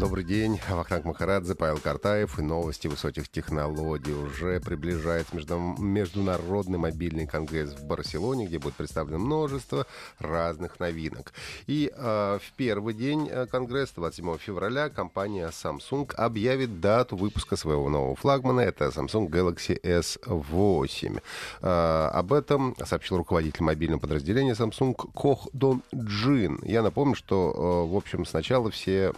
Добрый день. Вахтанг Махарадзе, Павел Картаев и новости высоких технологий. Уже приближается Международный мобильный конгресс в Барселоне, где будет представлено множество разных новинок. И э, в первый день э, конгресса, 27 февраля, компания Samsung объявит дату выпуска своего нового флагмана. Это Samsung Galaxy S8. Э, об этом сообщил руководитель мобильного подразделения Samsung Кох Дон Джин. Я напомню, что, э, в общем, сначала все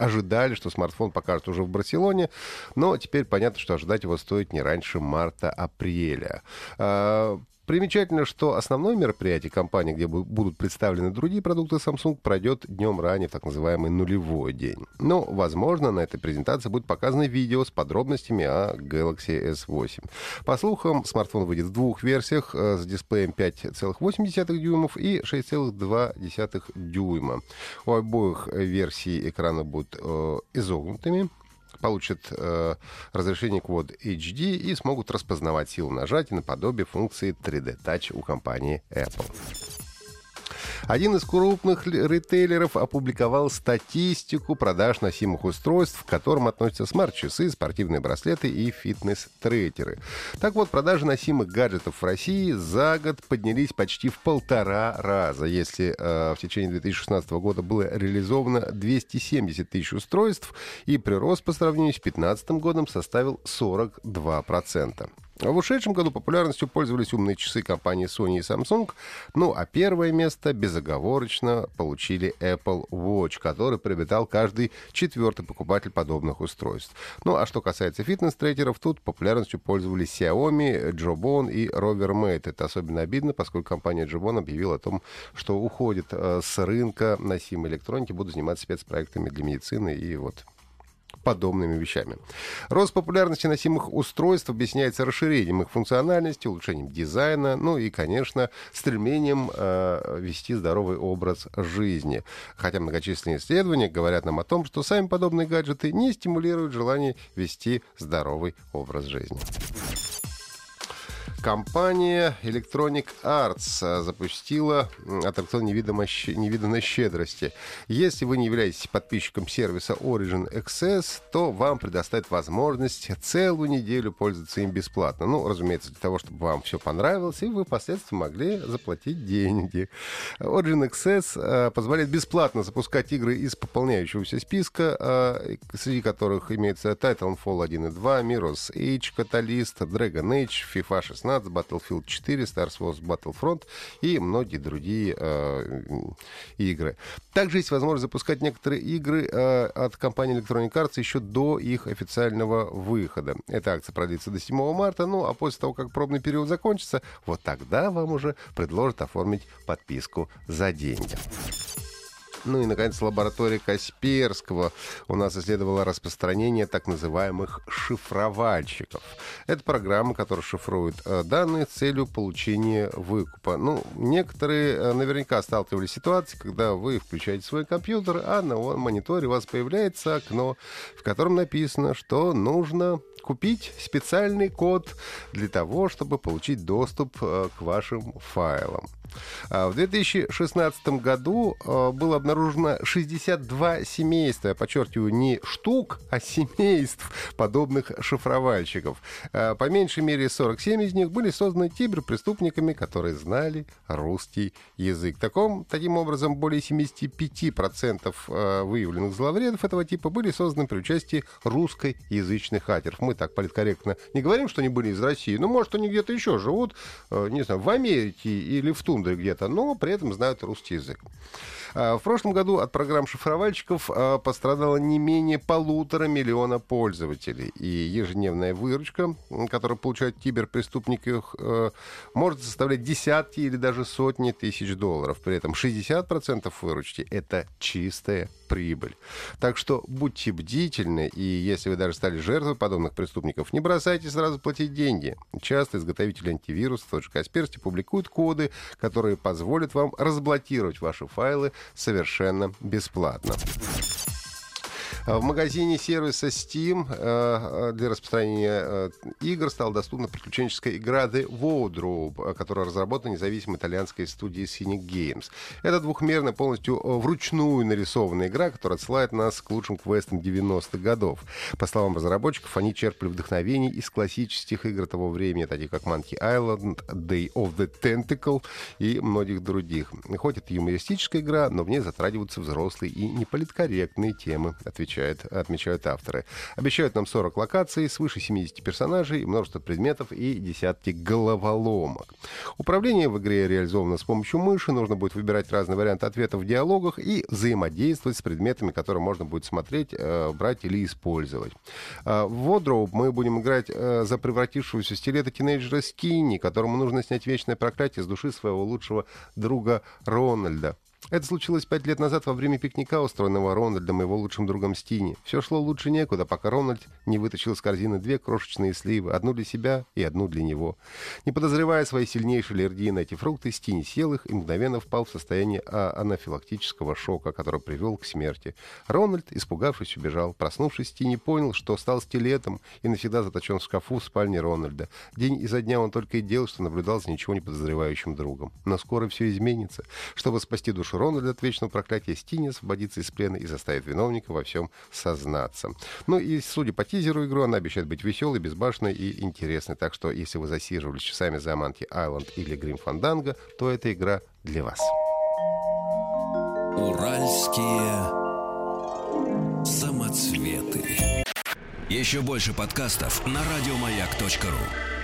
ожидали, что смартфон покажут уже в Барселоне, но теперь понятно, что ожидать его стоит не раньше марта-апреля. Примечательно, что основное мероприятие компании, где будут представлены другие продукты Samsung, пройдет днем ранее, так называемый нулевой день. Но, возможно, на этой презентации будет показано видео с подробностями о Galaxy S8. По слухам, смартфон выйдет в двух версиях э, с дисплеем 5,8 дюймов и 6,2 дюйма. У обоих версий экрана будут э, изогнутыми, получат э, разрешение Quad HD и смогут распознавать силу нажатия наподобие функции 3D Touch у компании Apple. Один из крупных ритейлеров опубликовал статистику продаж носимых устройств, к которым относятся смарт-часы, спортивные браслеты и фитнес-трекеры. Так вот, продажи носимых гаджетов в России за год поднялись почти в полтора раза. Если э, в течение 2016 года было реализовано 270 тысяч устройств, и прирост по сравнению с 2015 годом составил 42%. В ушедшем году популярностью пользовались умные часы компании Sony и Samsung, ну а первое место безоговорочно получили Apple Watch, который приобретал каждый четвертый покупатель подобных устройств. Ну а что касается фитнес-трекеров, тут популярностью пользовались Xiaomi, Jobon и Rover Mate. Это особенно обидно, поскольку компания Jobon объявила о том, что уходит э, с рынка носимой электроники, будут заниматься спецпроектами для медицины и вот подобными вещами. Рост популярности носимых устройств объясняется расширением их функциональности, улучшением дизайна, ну и, конечно, стремлением э, вести здоровый образ жизни. Хотя многочисленные исследования говорят нам о том, что сами подобные гаджеты не стимулируют желание вести здоровый образ жизни. Компания Electronic Arts а, запустила аттракцион невиданной щедрости. Если вы не являетесь подписчиком сервиса Origin Access, то вам предоставят возможность целую неделю пользоваться им бесплатно. Ну, разумеется, для того, чтобы вам все понравилось, и вы впоследствии могли заплатить деньги. Origin Access а, позволяет бесплатно запускать игры из пополняющегося списка, а, среди которых имеется Titanfall 1 и 2, Mirror's Edge, Catalyst, Dragon Age, FIFA 16, 16, Battlefield 4, Star Wars Battlefront и многие другие э, игры. Также есть возможность запускать некоторые игры э, от компании Electronic Arts еще до их официального выхода. Эта акция продлится до 7 марта, ну а после того, как пробный период закончится, вот тогда вам уже предложат оформить подписку за деньги. Ну и, наконец, лаборатория Касперского у нас исследовала распространение так называемых шифровальщиков. Это программа, которая шифрует э, данные с целью получения выкупа. Ну, некоторые э, наверняка сталкивались с ситуацией, когда вы включаете свой компьютер, а на мониторе у вас появляется окно, в котором написано, что нужно купить специальный код для того, чтобы получить доступ э, к вашим файлам. А в 2016 году э, было обнаружено 62 семейства, я подчеркиваю, не штук, а семейств подобных шифровальщиков. А по меньшей мере 47 из них были созданы киберпреступниками, которые знали русский язык. Таком, таким образом, более 75% э, выявленных зловредов этого типа были созданы при участии русскоязычных хакеров. Мы так политкорректно не говорим, что они были из России, но, может, они где-то еще живут, не знаю, в Америке или в Тундре где-то, но при этом знают русский язык. А, в прошлом году от программ шифровальщиков а, пострадало не менее полутора миллиона пользователей. И ежедневная выручка, которую получают киберпреступники, э, может составлять десятки или даже сотни тысяч долларов. При этом 60% выручки — это чистая прибыль. Так что будьте бдительны, и если вы даже стали жертвой подобных преступников, не бросайте сразу платить деньги. Часто изготовители антивирусов, тот же Касперсти, публикуют коды, которые позволят вам разблокировать ваши файлы совершенно бесплатно. А в магазине сервиса Steam э, э, для распространения э, игр стала доступна приключенческая игра The Wardrobe, которая разработана независимой итальянской студией Cynic Games. Это двухмерная, полностью вручную нарисованная игра, которая отсылает нас к лучшим квестам 90-х годов. По словам разработчиков, они черпали вдохновение из классических игр того времени, таких как Monkey Island, Day of the Tentacle и многих других. Хоть это юмористическая игра, но в ней затрагиваются взрослые и неполиткорректные темы, отвечает отмечают, отмечают авторы. Обещают нам 40 локаций, свыше 70 персонажей, множество предметов и десятки головоломок. Управление в игре реализовано с помощью мыши, нужно будет выбирать разные варианты ответов в диалогах и взаимодействовать с предметами, которые можно будет смотреть, э, брать или использовать. Э, в Wardrobe мы будем играть э, за превратившегося в стилета тинейджера Скинни, которому нужно снять вечное проклятие с души своего лучшего друга Рональда. Это случилось пять лет назад во время пикника, устроенного Рональдом и его лучшим другом Стини. Все шло лучше некуда, пока Рональд не вытащил из корзины две крошечные сливы, одну для себя и одну для него. Не подозревая своей сильнейшей аллергии на эти фрукты, Стини съел их и мгновенно впал в состояние а, анафилактического шока, который привел к смерти. Рональд, испугавшись, убежал. Проснувшись, Стини понял, что стал стилетом и навсегда заточен в шкафу в спальне Рональда. День изо дня он только и делал, что наблюдал за ничего не подозревающим другом. Но скоро все изменится. Чтобы спасти душу Рональда от вечного проклятия, Стини освободится из плена и заставит виновника во всем сознаться. Ну и, судя по тизеру игру, она обещает быть веселой, безбашенной и интересной. Так что, если вы засиживались часами за Monkey Island или Grim Fandango, то эта игра для вас. Уральские самоцветы. Еще больше подкастов на радиомаяк.ру